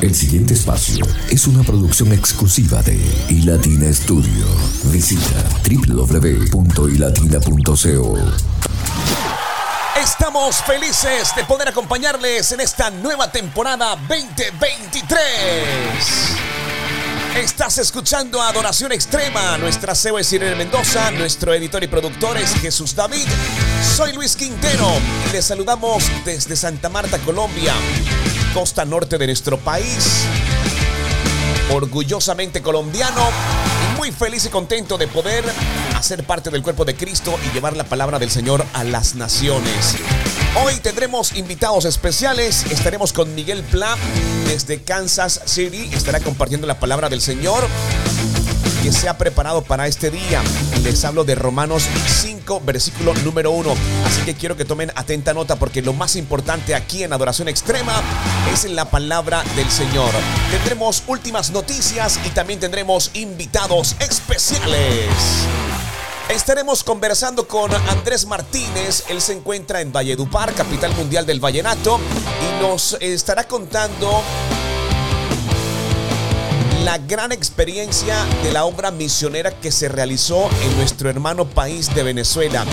El siguiente espacio es una producción exclusiva de iLatina Studio. Visita www.ilatina.co. Estamos felices de poder acompañarles en esta nueva temporada 2023. Estás escuchando Adoración Extrema. Nuestra CEO es Irene Mendoza. Nuestro editor y productor es Jesús David. Soy Luis Quintero y les saludamos desde Santa Marta, Colombia costa norte de nuestro país. Orgullosamente colombiano muy feliz y contento de poder hacer parte del cuerpo de Cristo y llevar la palabra del Señor a las naciones. Hoy tendremos invitados especiales. Estaremos con Miguel Pla desde Kansas City. Estará compartiendo la palabra del Señor que se ha preparado para este día. Les hablo de Romanos 5, versículo número 1. Así que quiero que tomen atenta nota porque lo más importante aquí en Adoración Extrema es la palabra del Señor. Tendremos últimas noticias y también tendremos invitados especiales. Estaremos conversando con Andrés Martínez. Él se encuentra en Valledupar, capital mundial del vallenato, y nos estará contando la gran experiencia de la obra misionera que se realizó en nuestro hermano país de Venezuela.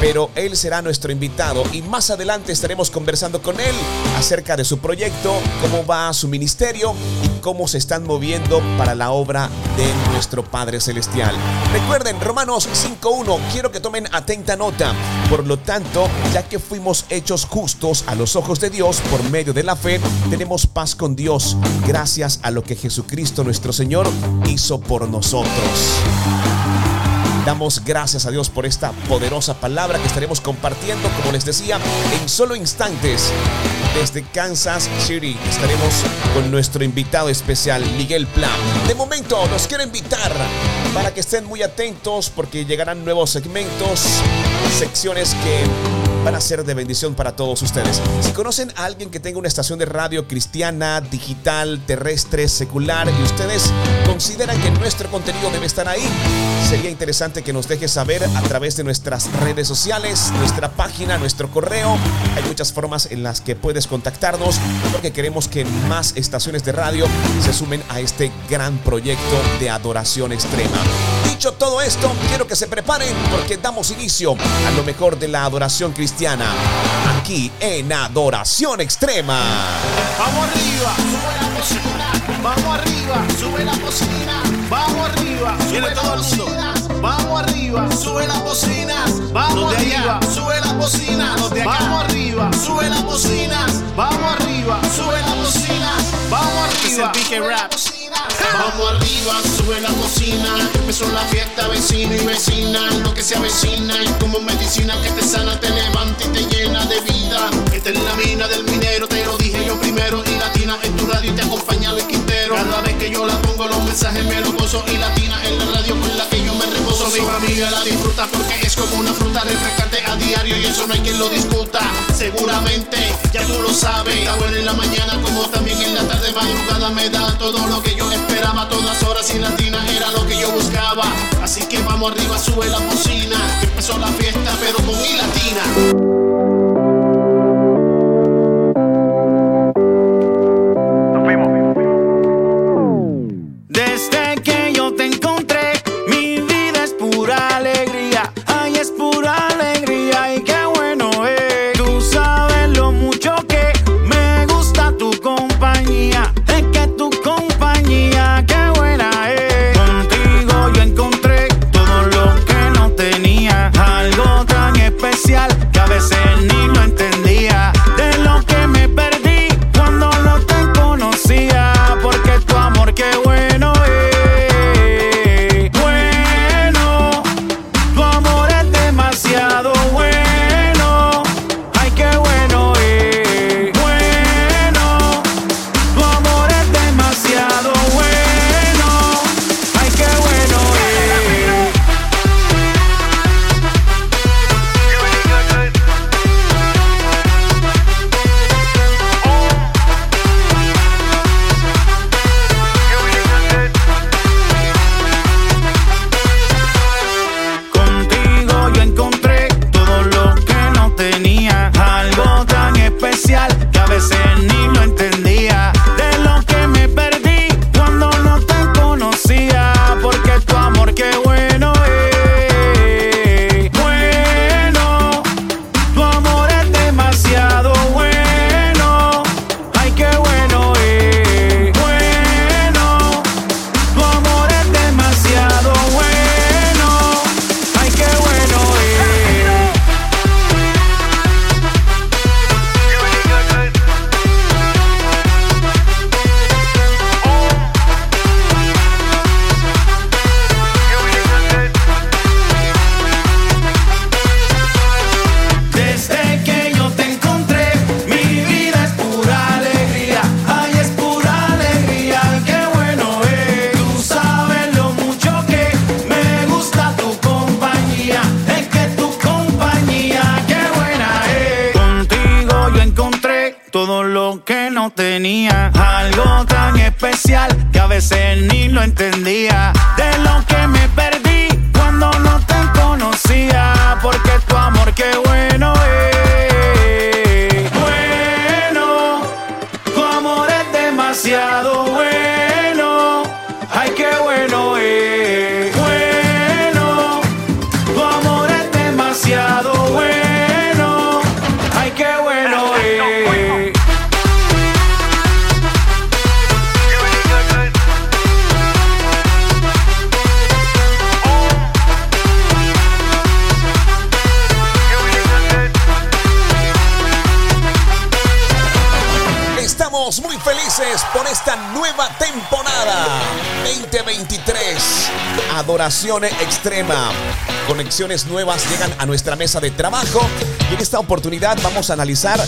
Pero él será nuestro invitado y más adelante estaremos conversando con él acerca de su proyecto, cómo va su ministerio y cómo se están moviendo para la obra de nuestro Padre Celestial. Recuerden, Romanos 5.1, quiero que tomen atenta nota. Por lo tanto, ya que fuimos hechos justos a los ojos de Dios por medio de la fe, tenemos paz con Dios gracias a lo que Jesucristo nuestro Señor hizo por nosotros. Damos gracias a Dios por esta poderosa palabra que estaremos compartiendo, como les decía, en solo instantes. Desde Kansas City estaremos con nuestro invitado especial, Miguel Plan. De momento, nos quiero invitar para que estén muy atentos porque llegarán nuevos segmentos, secciones que van a ser de bendición para todos ustedes. Si conocen a alguien que tenga una estación de radio cristiana, digital, terrestre, secular y ustedes consideran que nuestro contenido debe estar ahí, sería interesante que nos deje saber a través de nuestras redes sociales, nuestra página, nuestro correo. Hay muchas formas en las que puedes contactarnos porque queremos que más estaciones de radio se sumen a este gran proyecto de adoración extrema. Dicho todo esto, quiero que se preparen porque damos inicio a lo mejor de la adoración cristiana. Aquí en Adoración Extrema. Vamos arriba, sube la cocina. Vamos arriba, sube la cocina. Vamos arriba, sube todo el mundo. Vamos arriba, sube la cocina. Vamos arriba, sube la cocina. Vamos arriba, sube la cocina. Vamos arriba, sube la cocina. Vamos arriba. Es el rap. Vamos arriba, sube la cocina. Empezó la fiesta, vecino y vecina. Lo que se avecina y como medicina que te sana, te levanta y te llena de vida. Esta es la mina del minero, te lo dije yo primero. Y latina en tu radio y te acompaña el Quintero. Cada vez que yo la pongo, los mensajes me los gozo. Y latina en la radio con la que yo me reposo. Mi familia la disfruta porque es como una fruta refrescante a diario y eso no hay quien lo discuta. Seguramente ya tú lo sabes. Está bueno en la mañana como también en la tarde madrugada me da todo lo que yo esperaba todas horas y latina era lo que yo buscaba. Así que vamos arriba, sube la cocina. Empezó la fiesta, pero con mi latina. Veces ni lo entendía. Extrema. Conexiones nuevas llegan a nuestra mesa de trabajo y en esta oportunidad vamos a analizar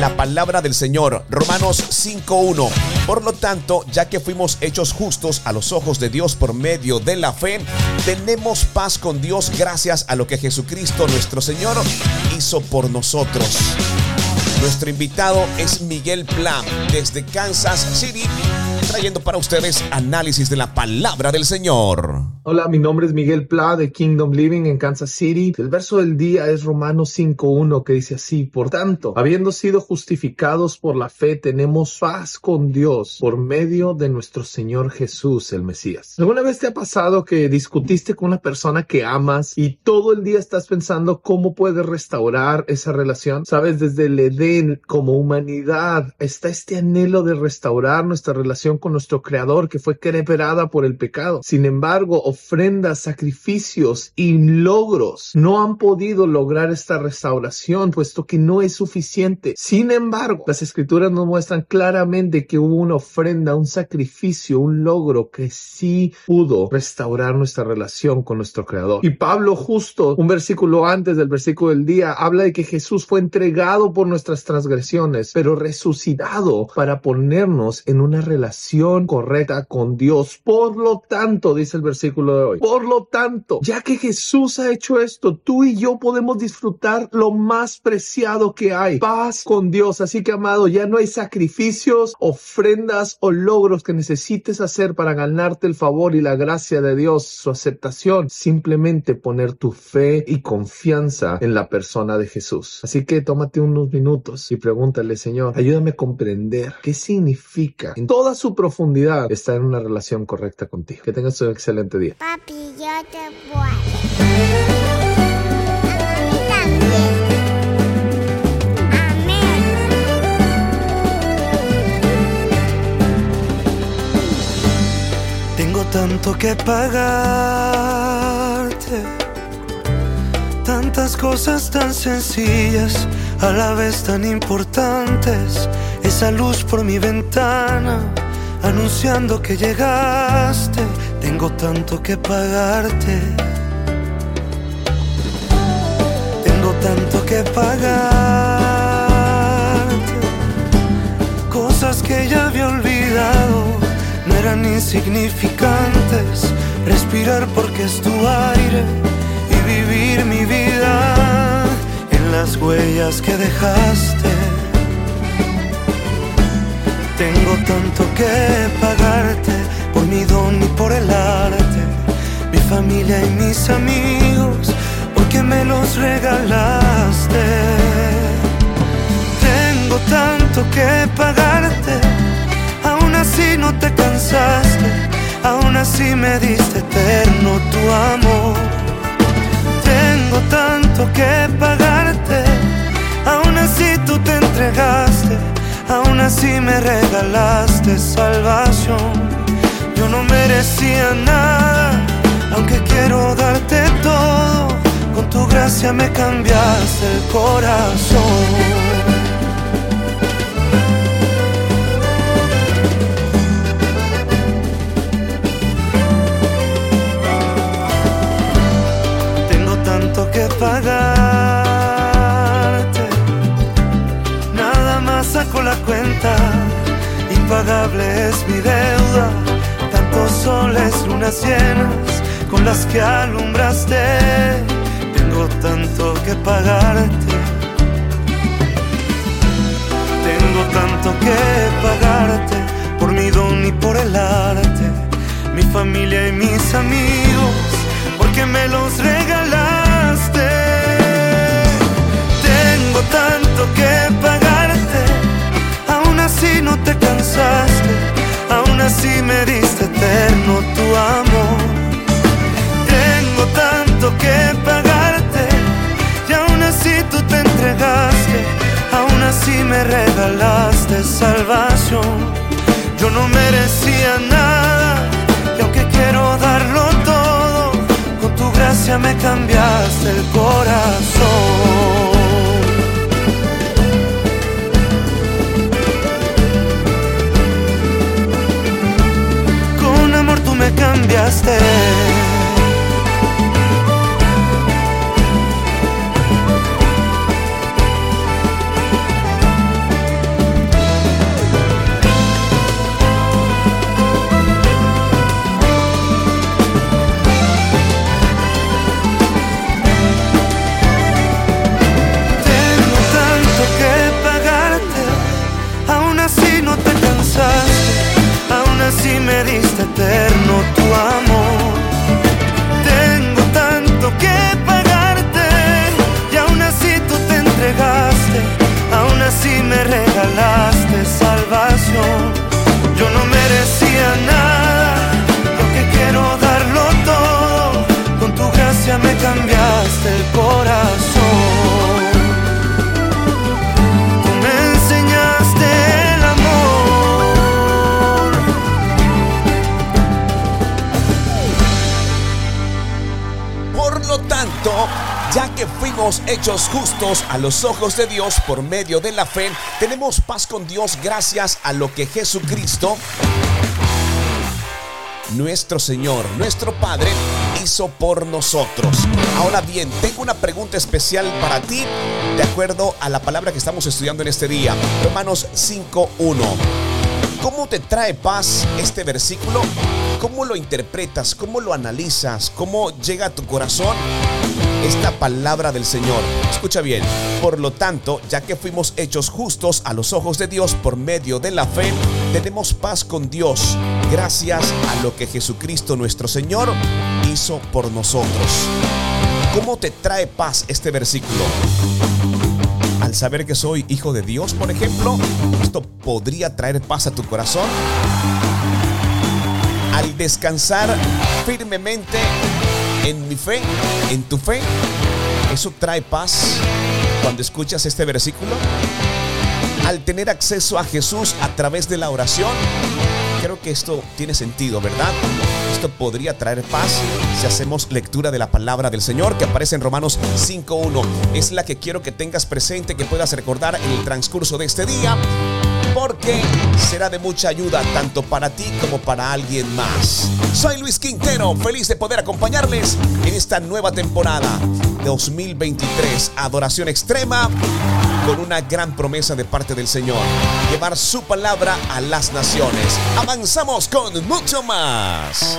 la palabra del Señor, Romanos 5.1. Por lo tanto, ya que fuimos hechos justos a los ojos de Dios por medio de la fe, tenemos paz con Dios gracias a lo que Jesucristo nuestro Señor hizo por nosotros. Nuestro invitado es Miguel Plan desde Kansas City, trayendo para ustedes análisis de la palabra del Señor. Hola, mi nombre es Miguel Pla de Kingdom Living en Kansas City. El verso del día es Romanos 5.1 que dice así, por tanto, habiendo sido justificados por la fe, tenemos paz con Dios por medio de nuestro Señor Jesús, el Mesías. ¿Alguna vez te ha pasado que discutiste con una persona que amas y todo el día estás pensando cómo puedes restaurar esa relación? Sabes, desde el Edén como humanidad está este anhelo de restaurar nuestra relación con nuestro Creador que fue quebrada por el pecado. Sin embargo, ofrendas, sacrificios y logros no han podido lograr esta restauración, puesto que no es suficiente. Sin embargo, las escrituras nos muestran claramente que hubo una ofrenda, un sacrificio, un logro que sí pudo restaurar nuestra relación con nuestro Creador. Y Pablo justo un versículo antes del versículo del día habla de que Jesús fue entregado por nuestras transgresiones, pero resucitado para ponernos en una relación correcta con Dios. Por lo tanto, dice el versículo de hoy, por lo tanto, ya que Jesús ha hecho esto, tú y yo podemos disfrutar lo más preciado que hay, paz con Dios. Así que, amado, ya no hay sacrificios, ofrendas o logros que necesites hacer para ganarte el favor y la gracia de Dios, su aceptación. Simplemente poner tu fe y confianza en la persona de Jesús. Así que tómate unos minutos y pregúntale, Señor, ayúdame a comprender qué significa en toda su profundidad estar en una relación correcta contigo. Que tengas un excelente día. Papi, yo te voy. A mí también. Amén. Tengo tanto que pagarte, tantas cosas tan sencillas, a la vez tan importantes. Esa luz por mi ventana, anunciando que llegaste. Tengo tanto que pagarte. Tengo tanto que pagarte. Cosas que ya había olvidado no eran insignificantes. Respirar porque es tu aire y vivir mi vida en las huellas que dejaste. Tengo tanto que pagarte por mi don y por el arte, mi familia y mis amigos, porque me los regalaste. Tengo tanto que pagarte, aún así no te cansaste, aún así me diste eterno tu amor. Tengo tanto que pagarte, aún así tú te entregaste, aún así me regalaste salvación. Yo no merecía nada, aunque quiero darte todo, con tu gracia me cambiaste el corazón. La cuenta. Impagable es mi deuda. Tantos soles, lunas llenas con las que alumbraste. Tengo tanto que pagarte. Tengo tanto que pagarte por mi don y por el arte. Mi familia y mis amigos, porque me los regalaste. Tengo tanto que pagarte, aún así no te cansaste, aún así me diste eterno tu amor. Tengo tanto que pagarte, y aún así tú te entregaste, aún así me regalaste salvación. Yo no merecía nada, y aunque quiero darlo todo, con tu gracia me cambiaste el corazón. Cambiaste. Me diste eterno tu amor. Tengo tanto que pagarte, y aún así tú te entregaste, aún así me regalaste salvación. Yo no merecía nada, lo que quiero darlo todo, con tu gracia me cambiaste el corazón. Ya que fuimos hechos justos a los ojos de Dios por medio de la fe, tenemos paz con Dios gracias a lo que Jesucristo, nuestro Señor, nuestro Padre, hizo por nosotros. Ahora bien, tengo una pregunta especial para ti, de acuerdo a la palabra que estamos estudiando en este día. Romanos 5.1. ¿Cómo te trae paz este versículo? ¿Cómo lo interpretas? ¿Cómo lo analizas? ¿Cómo llega a tu corazón esta palabra del Señor? Escucha bien. Por lo tanto, ya que fuimos hechos justos a los ojos de Dios por medio de la fe, tenemos paz con Dios gracias a lo que Jesucristo nuestro Señor hizo por nosotros. ¿Cómo te trae paz este versículo? Al saber que soy hijo de Dios, por ejemplo, esto podría traer paz a tu corazón. Al descansar firmemente en mi fe, en tu fe, eso trae paz cuando escuchas este versículo. Al tener acceso a Jesús a través de la oración, creo que esto tiene sentido, ¿verdad? Esto podría traer paz si hacemos lectura de la palabra del Señor que aparece en Romanos 5.1. Es la que quiero que tengas presente, que puedas recordar en el transcurso de este día, porque será de mucha ayuda tanto para ti como para alguien más. Soy Luis Quintero, feliz de poder acompañarles en esta nueva temporada 2023, Adoración Extrema, con una gran promesa de parte del Señor, llevar su palabra a las naciones. Avanzamos con mucho más.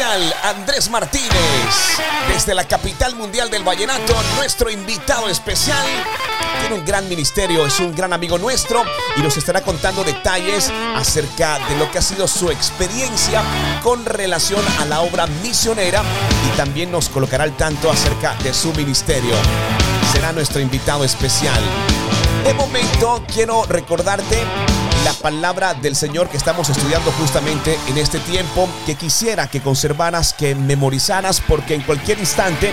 Andrés Martínez. Desde la capital mundial del vallenato, nuestro invitado especial tiene un gran ministerio, es un gran amigo nuestro y nos estará contando detalles acerca de lo que ha sido su experiencia con relación a la obra misionera y también nos colocará al tanto acerca de su ministerio. Será nuestro invitado especial. De momento quiero recordarte la palabra del Señor que estamos estudiando justamente en este tiempo, que quisiera que conservaras, que memorizaras, porque en cualquier instante,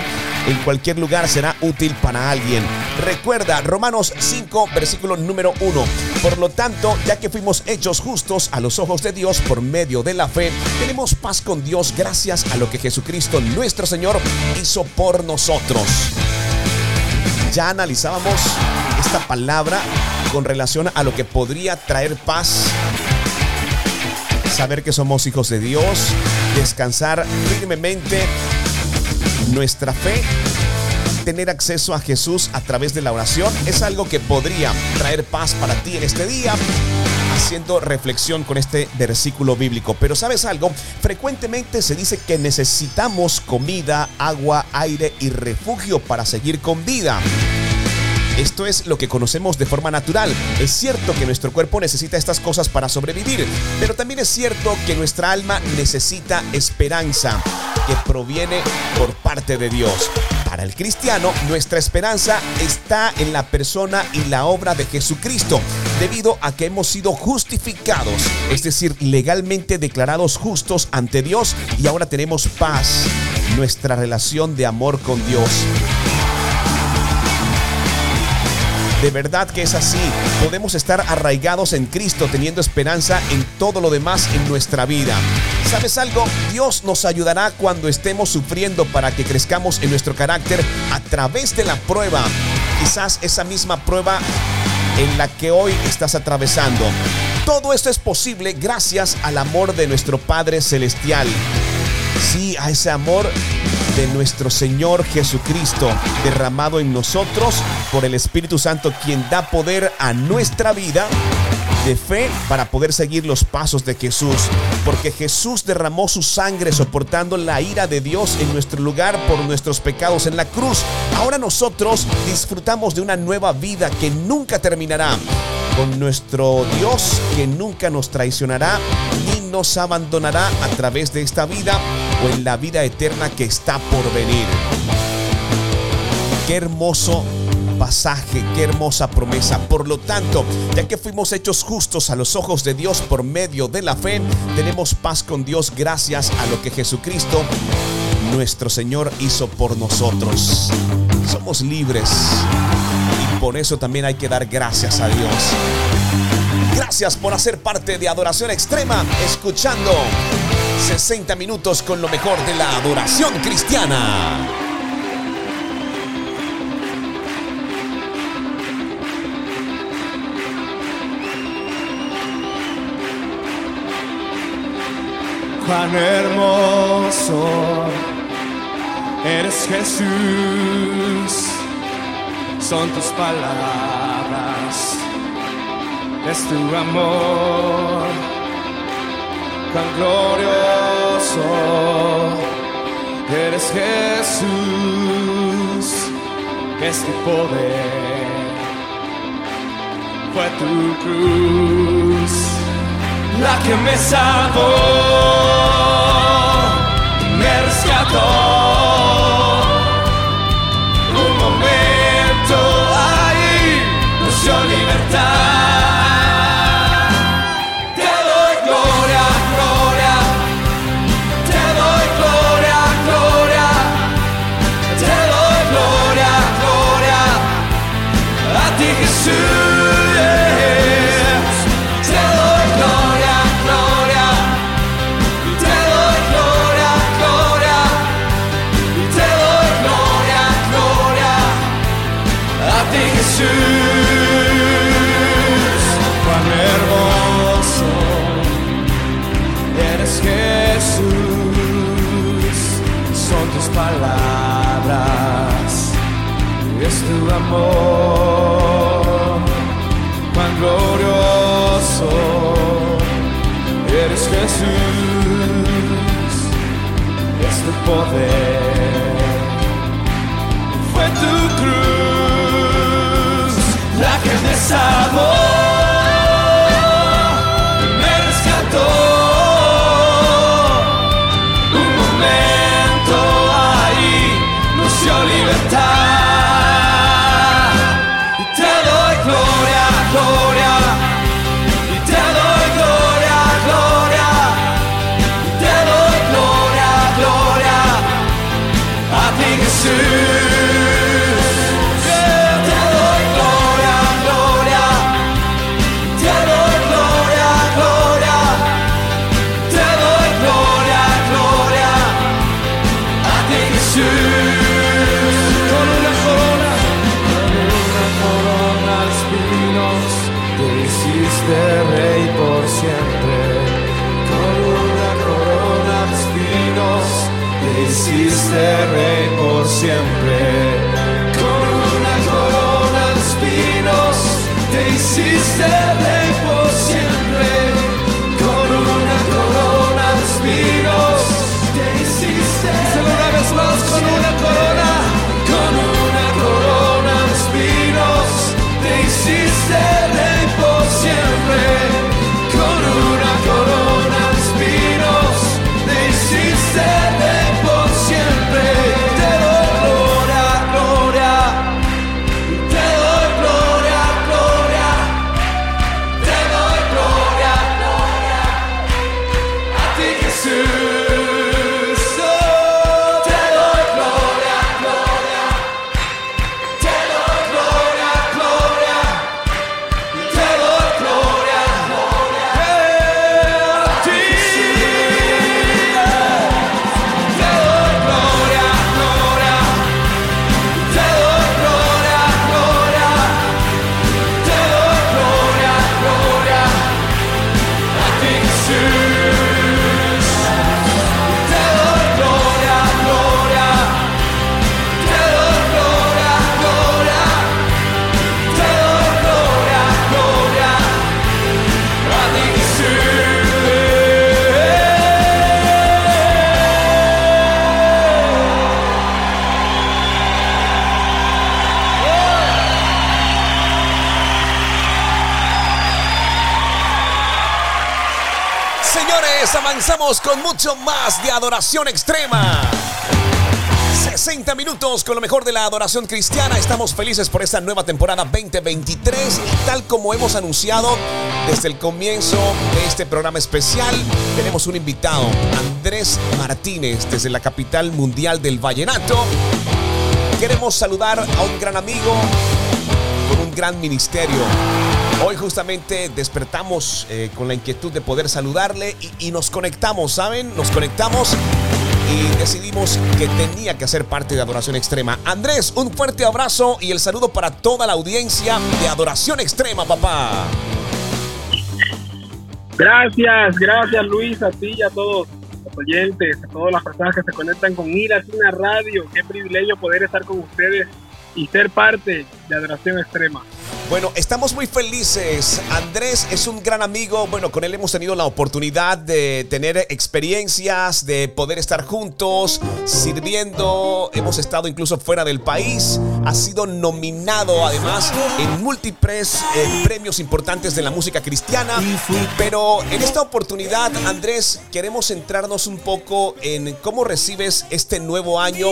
en cualquier lugar será útil para alguien. Recuerda, Romanos 5, versículo número 1. Por lo tanto, ya que fuimos hechos justos a los ojos de Dios por medio de la fe, tenemos paz con Dios gracias a lo que Jesucristo nuestro Señor hizo por nosotros. Ya analizábamos esta palabra con relación a lo que podría traer paz. Saber que somos hijos de Dios, descansar firmemente nuestra fe, tener acceso a Jesús a través de la oración, es algo que podría traer paz para ti en este día haciendo reflexión con este versículo bíblico. Pero sabes algo, frecuentemente se dice que necesitamos comida, agua, aire y refugio para seguir con vida. Esto es lo que conocemos de forma natural. Es cierto que nuestro cuerpo necesita estas cosas para sobrevivir, pero también es cierto que nuestra alma necesita esperanza que proviene por parte de Dios. Para el cristiano, nuestra esperanza está en la persona y la obra de Jesucristo, debido a que hemos sido justificados, es decir, legalmente declarados justos ante Dios y ahora tenemos paz, nuestra relación de amor con Dios. De verdad que es así. Podemos estar arraigados en Cristo teniendo esperanza en todo lo demás en nuestra vida. ¿Sabes algo? Dios nos ayudará cuando estemos sufriendo para que crezcamos en nuestro carácter a través de la prueba. Quizás esa misma prueba en la que hoy estás atravesando. Todo esto es posible gracias al amor de nuestro Padre Celestial. Sí, a ese amor de nuestro Señor Jesucristo derramado en nosotros por el Espíritu Santo quien da poder a nuestra vida de fe para poder seguir los pasos de Jesús. Porque Jesús derramó su sangre soportando la ira de Dios en nuestro lugar por nuestros pecados en la cruz. Ahora nosotros disfrutamos de una nueva vida que nunca terminará. Con nuestro Dios que nunca nos traicionará ni nos abandonará a través de esta vida o en la vida eterna que está por venir. Qué hermoso pasaje, qué hermosa promesa. Por lo tanto, ya que fuimos hechos justos a los ojos de Dios por medio de la fe, tenemos paz con Dios gracias a lo que Jesucristo, nuestro Señor, hizo por nosotros. Somos libres y por eso también hay que dar gracias a Dios. Gracias por hacer parte de Adoración Extrema, escuchando 60 minutos con lo mejor de la adoración cristiana. Cuán hermoso eres Jesús, son tus palabras, es tu amor, cuán glorioso eres Jesús, es tu poder, fue tu cruz la que me salvó, me rescató. Poder. Hiciste rey por siempre. Con una corona de espinos, te hiciste rey con mucho más de adoración extrema. 60 minutos con lo mejor de la adoración cristiana. Estamos felices por esta nueva temporada 2023 y tal como hemos anunciado desde el comienzo de este programa especial, tenemos un invitado, Andrés Martínez, desde la capital mundial del vallenato. Queremos saludar a un gran amigo con un gran ministerio. Hoy justamente despertamos eh, con la inquietud de poder saludarle y, nos conectamos, ¿saben? Nos conectamos y decidimos que tenía que hacer parte de Adoración Extrema. Andrés, un fuerte abrazo y el saludo para toda la audiencia de Adoración Extrema, papá. Gracias, gracias Luis, a ti y a todos los oyentes, a todas las personas que se conectan con Latina Radio. Qué privilegio poder estar con ustedes y ser parte de Adoración Extrema. Bueno, estamos muy felices. Andrés es un gran amigo. Bueno, con él hemos tenido la oportunidad de tener experiencias, de poder estar juntos, sirviendo. Hemos estado incluso fuera del país. Ha sido nominado además en múltiples eh, premios importantes de la música cristiana. Pero en esta oportunidad, Andrés, queremos centrarnos un poco en cómo recibes este nuevo año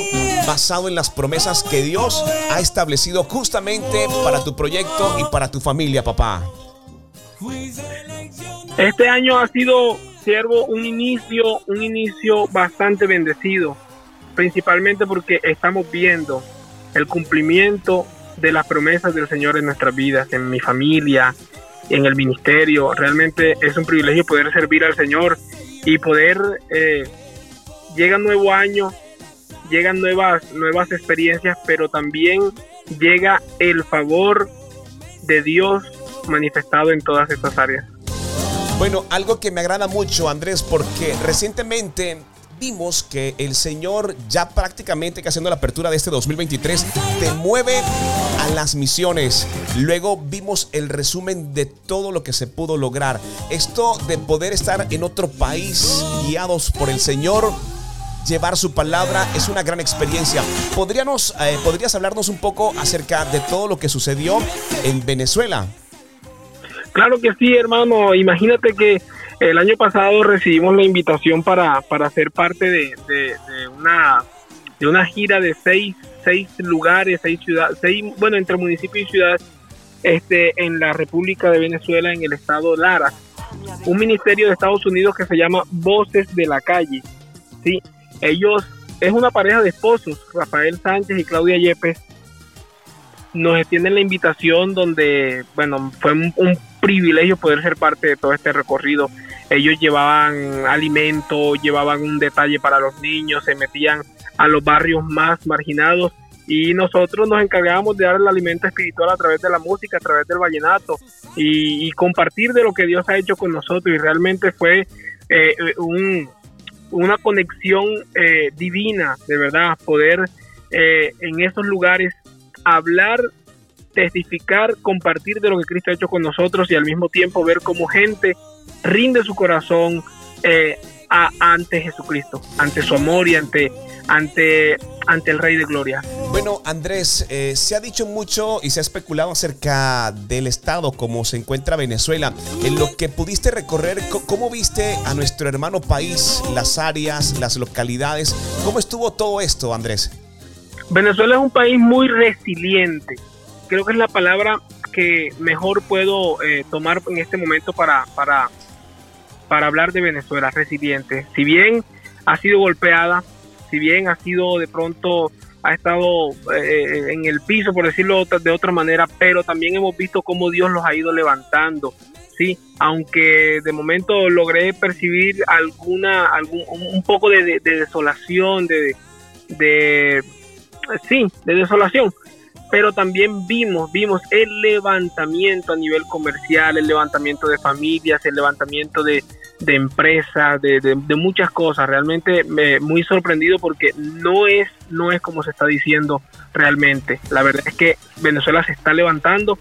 basado en las promesas que Dios ha establecido justamente para tu proyecto y para tu familia, papá. Este año ha sido, siervo, un inicio, un inicio bastante bendecido, principalmente porque estamos viendo el cumplimiento de las promesas del Señor en nuestras vidas, en mi familia, en el ministerio. Realmente es un privilegio poder servir al Señor y poder, eh, llega un nuevo año, llegan nuevas, nuevas experiencias, pero también llega el favor de Dios manifestado en todas estas áreas. Bueno, algo que me agrada mucho, Andrés, porque recientemente vimos que el Señor ya prácticamente que haciendo la apertura de este 2023 te mueve a las misiones. Luego vimos el resumen de todo lo que se pudo lograr. Esto de poder estar en otro país guiados por el Señor llevar su palabra es una gran experiencia. ¿Podríamos, eh, ¿Podrías hablarnos un poco acerca de todo lo que sucedió en Venezuela? Claro que sí, hermano. Imagínate que el año pasado recibimos la invitación para, para ser parte de, una, de una gira de seis, seis lugares, seis ciudades, seis, bueno, entre municipios y ciudades este, en la República de Venezuela, en el estado Lara. Un ministerio de Estados Unidos que se llama Voces de la Calle. ¿sí? Ellos, es una pareja de esposos, Rafael Sánchez y Claudia Yepes. Nos extienden la invitación donde, bueno, fue un, privilegio poder ser parte de todo este recorrido. Ellos llevaban alimento, llevaban un detalle para los niños, se metían a los barrios más marginados y nosotros nos encargábamos de dar el alimento espiritual a través de la música, a través del vallenato y, y compartir de lo que Dios ha hecho con nosotros y realmente fue eh, un, una conexión eh, divina, de verdad, poder eh, en esos lugares hablar, testificar, compartir de lo que Cristo ha hecho con nosotros y al mismo tiempo ver cómo gente rinde su corazón eh, ante Jesucristo, ante su amor y ante, ante, ante el Rey de Gloria. Bueno, Andrés, eh, se ha dicho mucho y se ha especulado acerca del estado como se encuentra Venezuela. En lo que pudiste recorrer, ¿cómo viste a nuestro hermano país, las áreas, las localidades? ¿Cómo estuvo todo esto, Andrés? Venezuela es un país muy resiliente. Creo que es la palabra que mejor puedo eh, tomar en este momento para, para, para hablar de Venezuela, resiliente. Si bien ha sido golpeada, si bien ha sido de pronto, ha estado eh, en el piso, por decirlo de otra manera, pero también hemos visto cómo Dios los ha ido levantando. Sí, aunque de momento logré percibir alguna, algún, un poco de, de, de desolación, de, de, sí, de desolación, pero también vimos, vimos el levantamiento a nivel comercial, el levantamiento de familias, el levantamiento de, de empresas, de, de, muchas cosas. Realmente me muy sorprendido porque no es, no es como se está diciendo realmente. La verdad es que Venezuela se está levantando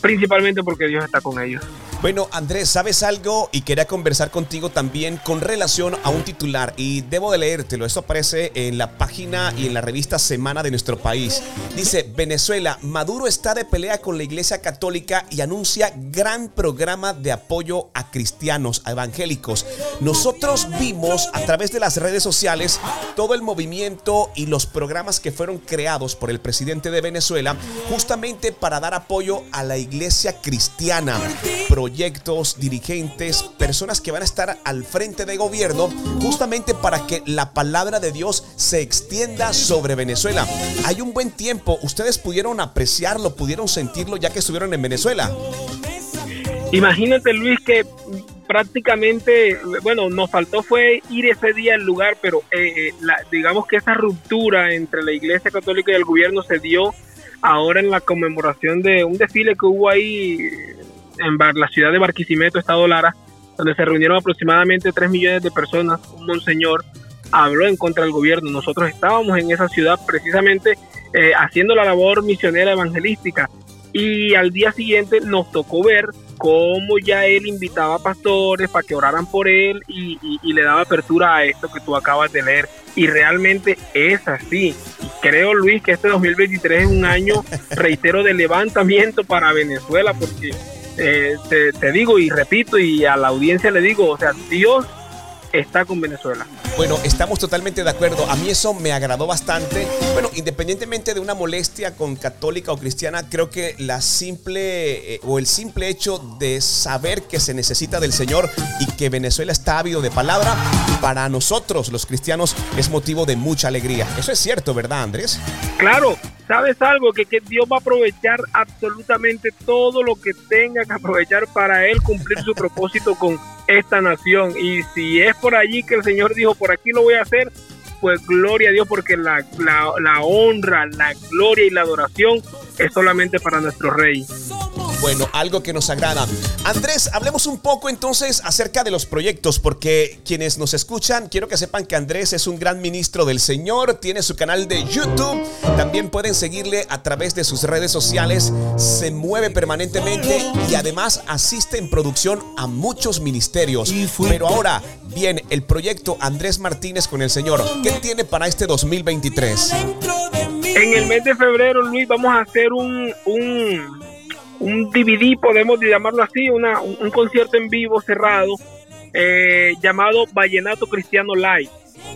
principalmente porque Dios está con ellos. Bueno, Andrés, ¿sabes algo? Y quería conversar contigo también con relación a un titular. Y debo de leértelo. Esto aparece en la página y en la revista Semana de nuestro país. Dice, Venezuela, Maduro está de pelea con la Iglesia Católica y anuncia gran programa de apoyo a cristianos, a evangélicos. Nosotros vimos a través de las redes sociales todo el movimiento y los programas que fueron creados por el presidente de Venezuela justamente para dar apoyo a la iglesia cristiana proyectos, dirigentes, personas que van a estar al frente de gobierno justamente para que la palabra de Dios se extienda sobre Venezuela. Hay un buen tiempo, ustedes pudieron apreciarlo, pudieron sentirlo ya que estuvieron en Venezuela. Imagínate Luis que prácticamente, bueno, nos faltó fue ir ese día al lugar, pero eh, eh, digamos que esa ruptura entre la Iglesia Católica y el gobierno se dio ahora en la conmemoración de un desfile que hubo ahí en la ciudad de Barquisimeto, Estado Lara, donde se reunieron aproximadamente 3 millones de personas. Un monseñor habló en contra del gobierno. Nosotros estábamos en esa ciudad precisamente eh, haciendo la labor misionera evangelística y al día siguiente nos tocó ver cómo ya él invitaba a pastores para que oraran por él y, le daba apertura a esto que tú acabas de leer. Y realmente es así. Creo, Luis, que este 2023 es un año, reitero, de levantamiento para Venezuela, porque eh, te, digo y repito y a la audiencia le digo, o sea, Dios está con Venezuela. Bueno, estamos totalmente de acuerdo. A mí eso me agradó bastante. Bueno, independientemente de una molestia con católica o cristiana, creo que la simple eh, o el simple hecho de saber que se necesita del Señor y que Venezuela está ávido de palabra, para nosotros los cristianos es motivo de mucha alegría. Eso es cierto, ¿verdad, Andrés? Claro, ¿Sabes algo? Que, que, Dios va a aprovechar absolutamente todo lo que tenga que aprovechar para Él cumplir su propósito con esta nación. Y si es por allí que el Señor dijo, por aquí lo voy a hacer, pues gloria a Dios porque la, la, la honra, la gloria y la adoración es solamente para nuestro Rey. Bueno, algo que nos agrada. Andrés, hablemos un poco entonces acerca de los proyectos, porque quienes nos escuchan, quiero que sepan que Andrés es un gran ministro del Señor, tiene su canal de YouTube, también pueden seguirle a través de sus redes sociales, se mueve permanentemente y además asiste en producción a muchos ministerios. Pero ahora, bien, el proyecto Andrés Martínez con el Señor, ¿qué tiene para este 2023? En el mes de febrero, Luis, vamos a hacer un, un un DVD, podemos llamarlo así, una, un, concierto en vivo cerrado eh, llamado Vallenato Cristiano Live.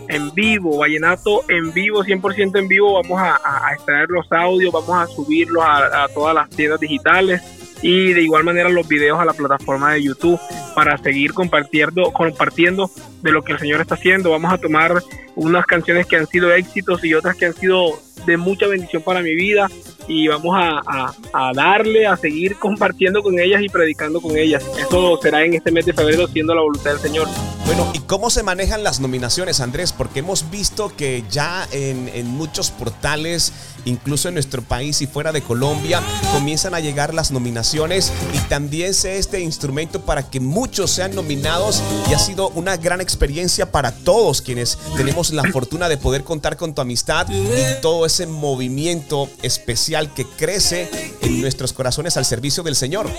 En vivo, Vallenato en vivo, 100% en vivo. Vamos a, extraer los audios, vamos a subirlos a, a todas las tiendas digitales y de igual manera los videos a la plataforma de YouTube para seguir compartiendo, compartiendo de lo que el Señor está haciendo. Vamos a tomar unas canciones que han sido éxitos y otras que han sido de mucha bendición para mi vida y vamos a, darle, a seguir compartiendo con ellas y predicando con ellas. Eso será en este mes de febrero siendo la voluntad del Señor. Bueno, ¿y cómo se manejan las nominaciones, Andrés? Porque hemos visto que ya en, en muchos portales, incluso en nuestro país y fuera de Colombia, comienzan a llegar las nominaciones y también sé este instrumento para que muchos sean nominados y ha sido una gran experiencia para todos quienes tenemos la fortuna de poder contar con tu amistad y todo ese movimiento especial que crece en nuestros corazones al servicio del Señor.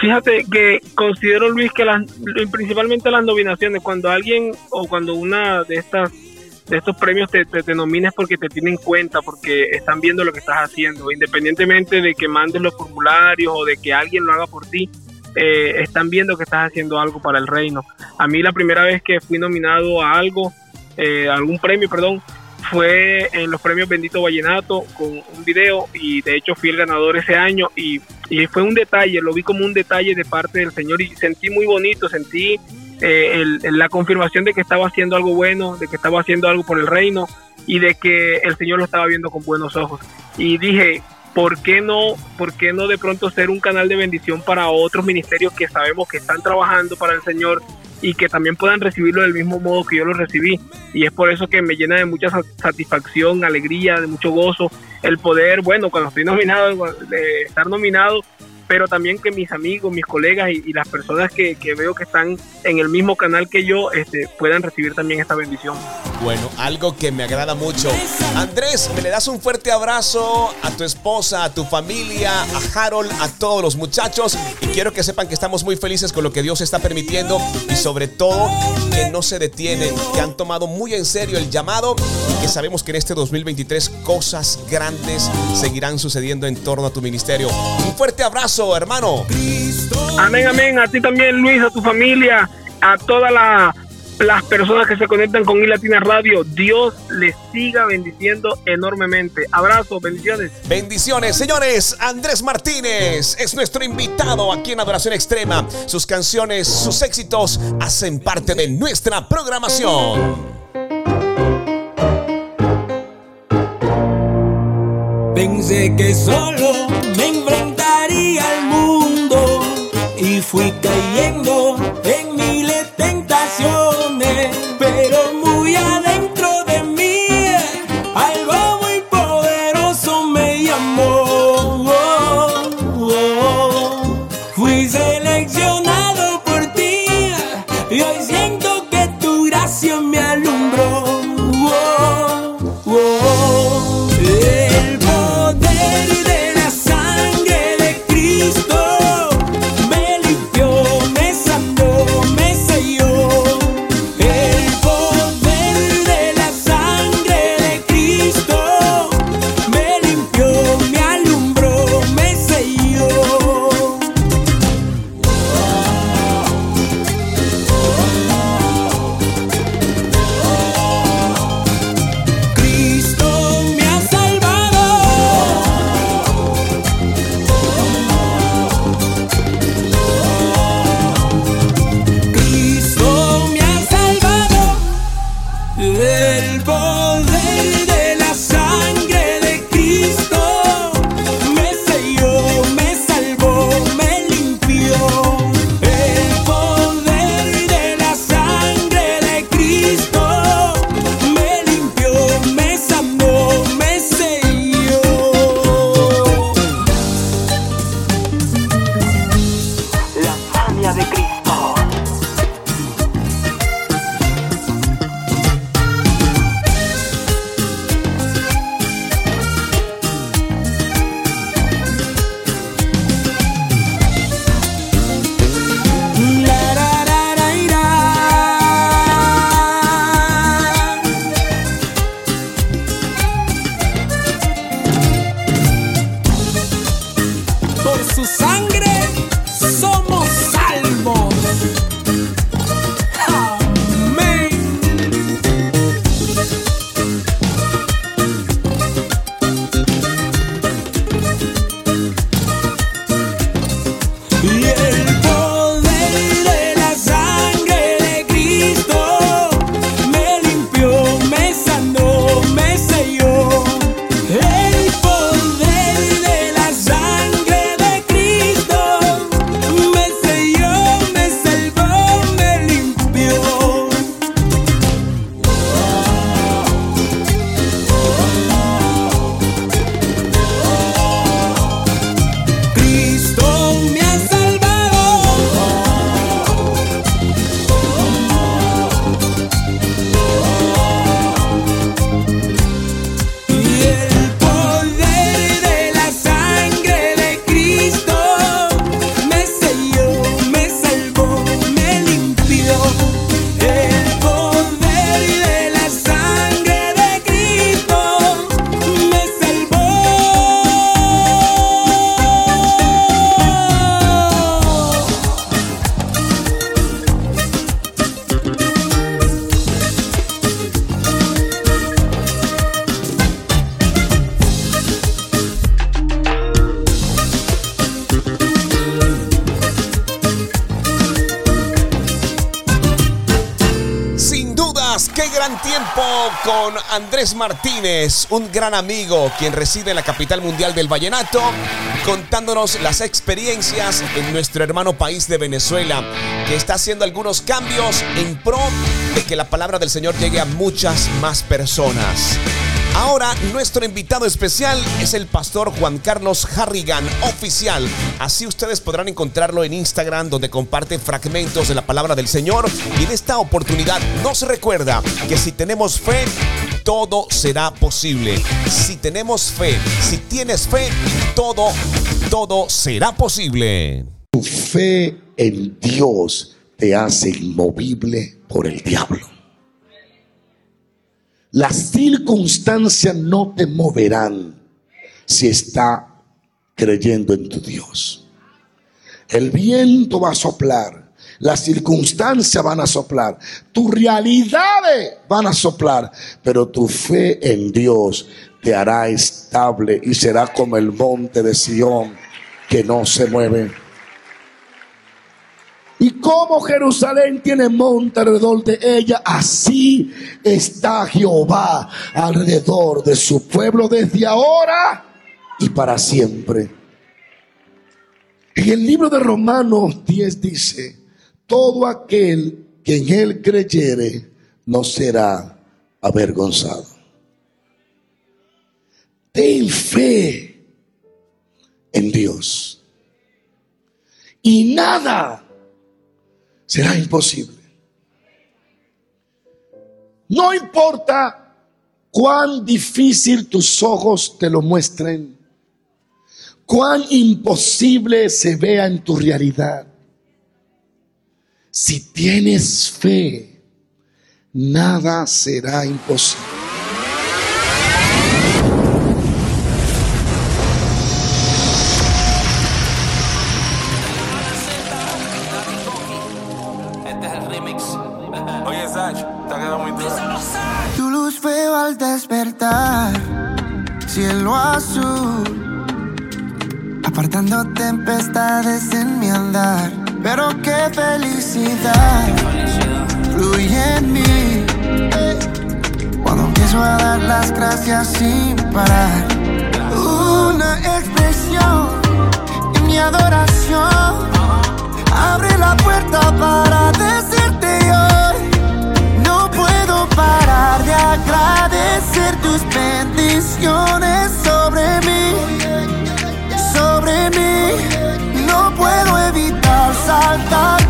Fíjate que considero, Luis, que las, principalmente las nominaciones, cuando alguien o cuando una de estas estos premios te, te, nomines porque te tienen en cuenta, porque están viendo lo que estás haciendo, independientemente de que mandes los formularios o de que alguien lo haga por ti, eh, están viendo que estás haciendo algo para el reino. A mí la primera vez que fui nominado a algo, eh, algún premio, perdón, fue en los premios Bendito Vallenato con un video y de hecho fui el ganador ese año y, fue un detalle, lo vi como un detalle de parte del Señor y sentí muy bonito, sentí eh, la confirmación de que estaba haciendo algo bueno, de que estaba haciendo algo por el reino y de que el Señor lo estaba viendo con buenos ojos. Y dije, ¿por qué no, por qué no de pronto ser un canal de bendición para otros ministerios que sabemos que están trabajando para el Señor y que también puedan recibirlo del mismo modo que yo lo recibí. Y es por eso que me llena de mucha satisfacción, alegría, de mucho gozo el poder, bueno, cuando estoy nominado, de estar nominado, pero también que mis amigos, mis colegas y, las personas que, que, veo que están en el mismo canal que yo este, puedan recibir también esta bendición. Bueno, algo que me agrada mucho. Andrés, me le das un fuerte abrazo a tu esposa, a tu familia, a Harold, a todos los muchachos y quiero que sepan que estamos muy felices con lo que Dios está permitiendo y sobre todo que no se detienen, que han tomado muy en serio el llamado y que sabemos que en este 2023 cosas grandes seguirán sucediendo en torno a tu ministerio. Un fuerte abrazo, hermano. Amén, amén. A ti también, Luis, a tu familia, a toda la las personas que se conectan con iLatina Radio. Dios les siga bendiciendo enormemente. Abrazos, bendiciones. Bendiciones, señores. Andrés Martínez es nuestro invitado aquí en Adoración Extrema. Sus canciones, sus éxitos hacen parte de nuestra programación. Pensé que solo me fui Andrés Martínez, un gran amigo quien reside en la capital mundial del vallenato, contándonos las experiencias en nuestro hermano país de Venezuela, que está haciendo algunos cambios en pro de que la palabra del Señor llegue a muchas más personas. Ahora nuestro invitado especial es el pastor Juan Carlos Harrigan, oficial. Así ustedes podrán encontrarlo en Instagram donde comparte fragmentos de la palabra del Señor. Y en esta oportunidad nos recuerda que si tenemos fe, todo será posible. Si tenemos fe, si tienes fe, todo, todo será posible. Tu fe en Dios te hace inmovible por el diablo. Las circunstancias no te moverán si está creyendo en tu Dios. El viento va a soplar, las circunstancias van a soplar, tus realidades van a soplar, pero tu fe en Dios te hará estable y será como el monte de Sión que no se mueve. Y como Jerusalén tiene monte alrededor de ella, así está Jehová alrededor de su pueblo desde ahora y para siempre. En el libro de Romanos 10 dice, todo aquel que en él creyere no será avergonzado. Ten fe en Dios. Y nada será imposible. No importa cuán difícil tus ojos te lo muestren, cuán imposible se vea en tu realidad. Si tienes fe, nada será imposible. Este es el remix. Oye, Sach, te ha quedado muy duro. Tu luz veo al despertar, cielo azul, apartando tempestades en mi andar. Pero qué felicidad fluye en mí cuando empiezo a dar las gracias sin parar. Una expresión en mi adoración abre la puerta para decirte hoy. No puedo parar de agradecer tus bendiciones sobre mí, sobre mí. No puedo evitar saltar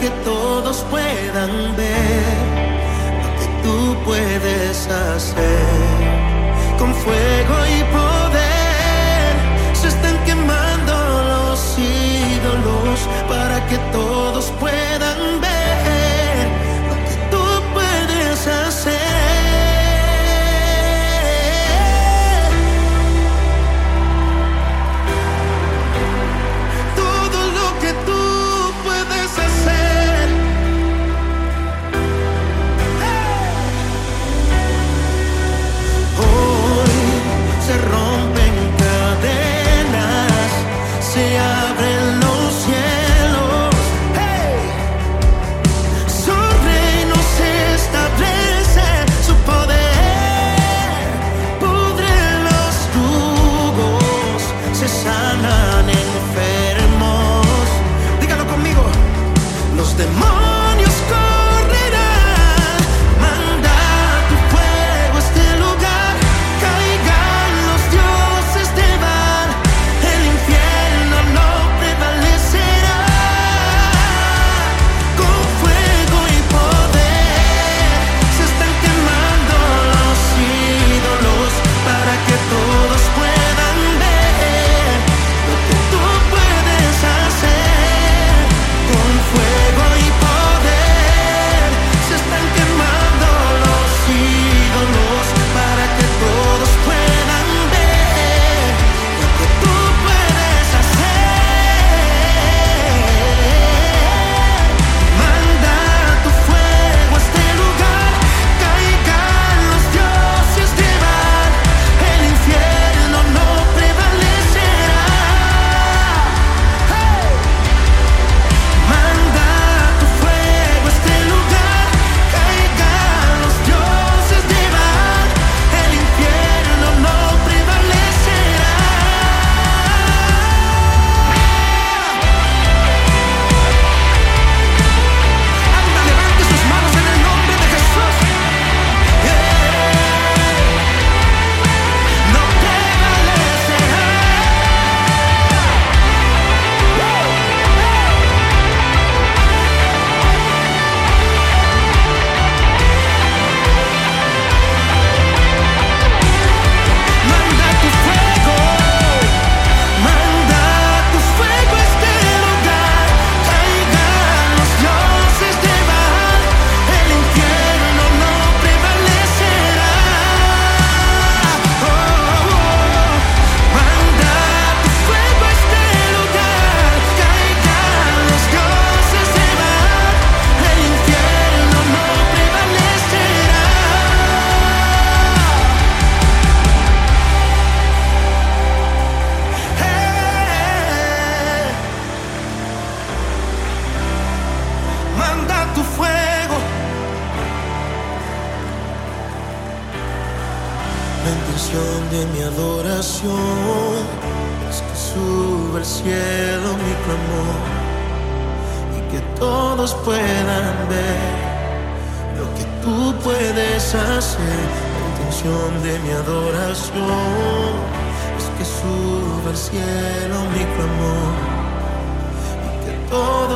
que todos puedan ver lo que tú puedes hacer con fuerza.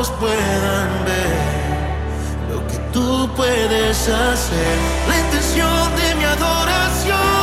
ojos puedan ver lo que tú puedes hacer. La intención de mi adoración.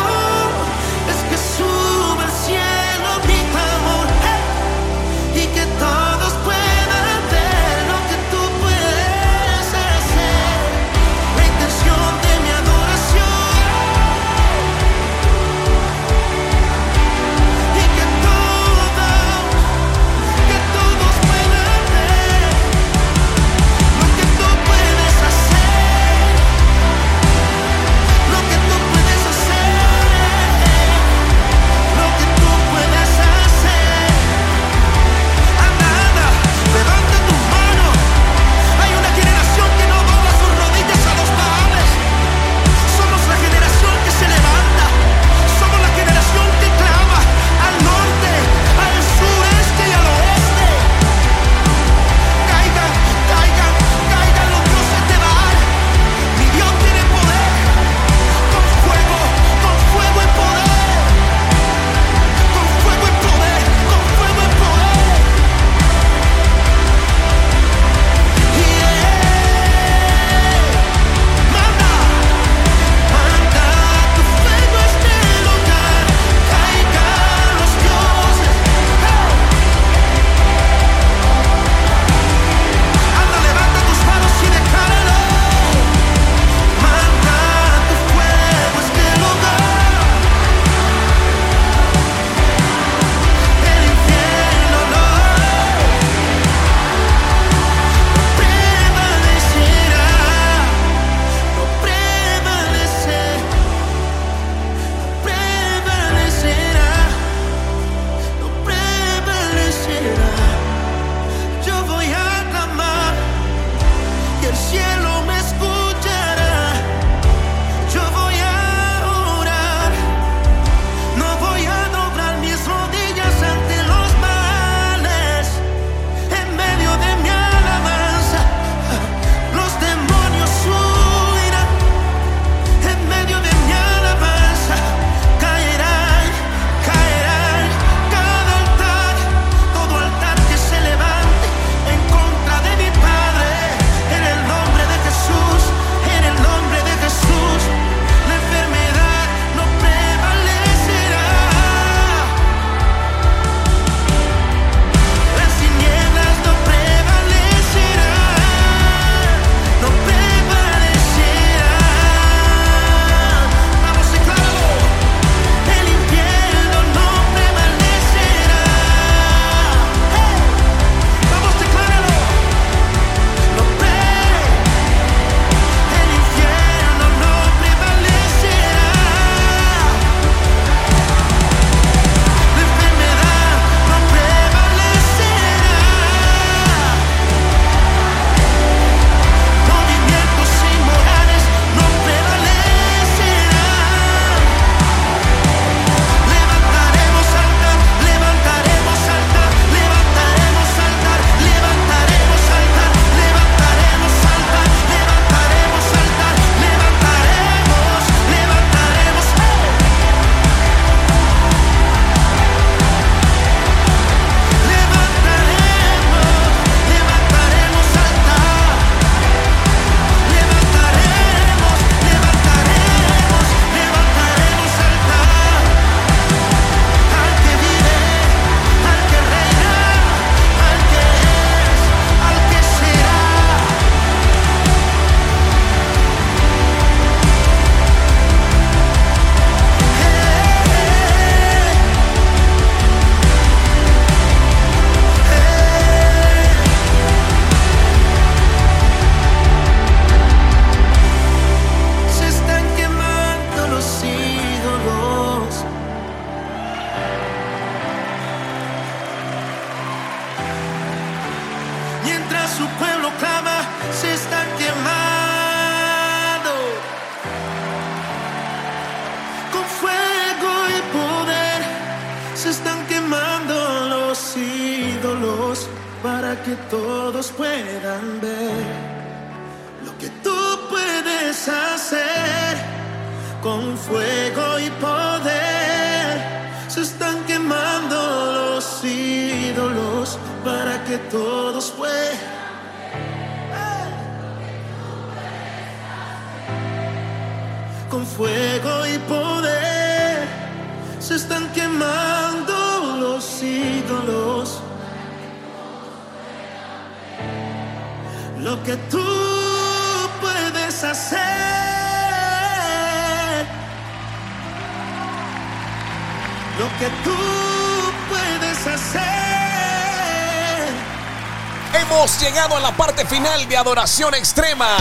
Final de Adoración Extrema.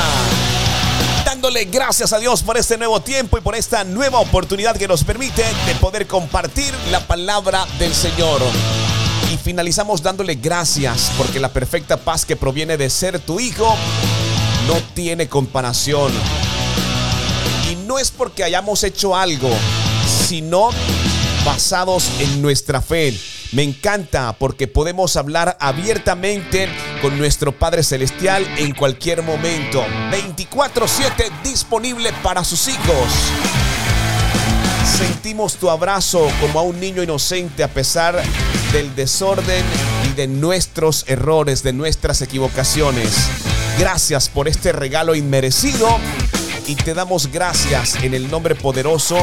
Dándole gracias a Dios por este nuevo tiempo y por esta nueva oportunidad que nos permite de poder compartir la palabra del Señor. Y finalizamos dándole gracias porque la perfecta paz que proviene de ser tu hijo no tiene comparación. Y no es porque hayamos hecho algo, sino basados en nuestra fe. Me encanta porque podemos hablar abiertamente con nuestro Padre Celestial en cualquier momento. 24/7 disponible para sus hijos. Sentimos tu abrazo como a un niño inocente a pesar del desorden y de nuestros errores, de nuestras equivocaciones. Gracias por este regalo inmerecido y te damos gracias en el nombre poderoso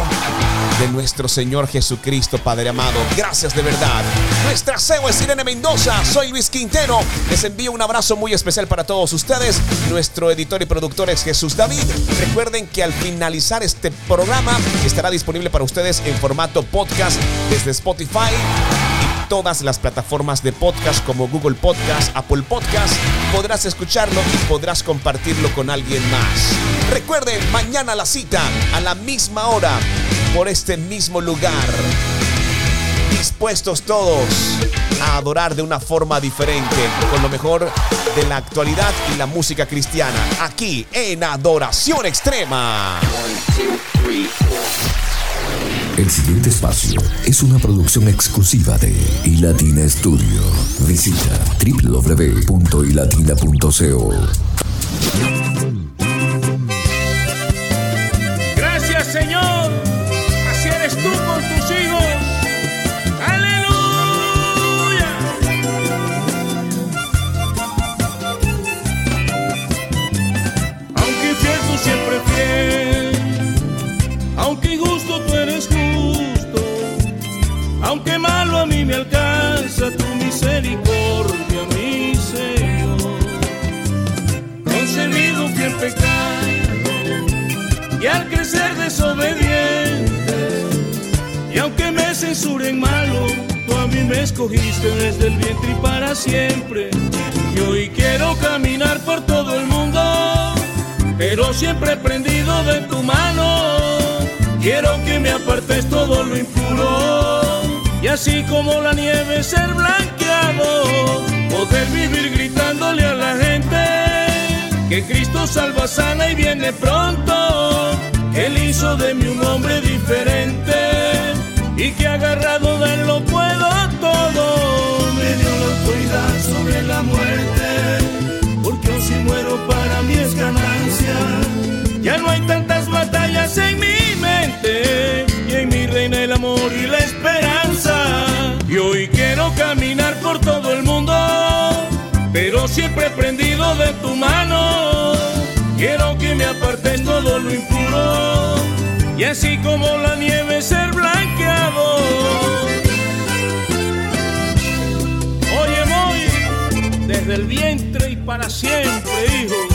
de nuestro Señor Jesucristo, Padre amado. Gracias de verdad. Nuestra CEO es Irene Mendoza, soy Luis Quintero. Les envío un abrazo muy especial para todos ustedes. Nuestro editor y productor es Jesús David. Recuerden que al finalizar este programa estará disponible para ustedes en formato podcast desde Spotify todas las plataformas de podcast como Google Podcast, Apple Podcast. Podrás escucharlo y podrás compartirlo con alguien más. Recuerden, mañana la cita a la misma hora por este mismo lugar. Dispuestos todos a adorar de una forma diferente, con lo mejor de la actualidad y la música cristiana, aquí en Adoración Extrema. El siguiente espacio es una producción exclusiva de iLatina Studio. Visita www.ilatina.co. Gracias, Señor. Así eres tú con tus me alcanza tu misericordia, mi Señor. Concebido en pecado y al crecer desobediente y aunque me censuren malo tú a mí me escogiste desde el vientre y para siempre y hoy quiero caminar por todo el mundo pero siempre prendido de tu mano quiero que me apartes todo lo impuro así como la nieve ser blanqueado poder vivir gritándole a la gente que Cristo salva, sana y viene pronto, que Él hizo de mí un hombre diferente y que agarrado de él lo puedo todo. Me dio la autoridad sobre la muerte, porque si muero para mí es ganancia. Ya no hay tantas batallas en mi mente y en mi reina el amor y la esperanza. Y hoy quiero caminar por todo el mundo pero siempre prendido de tu mano. Quiero que me apartes todo lo impuro y así como la nieve ser blanqueado. Oye, voy desde el vientre y para siempre, hijo.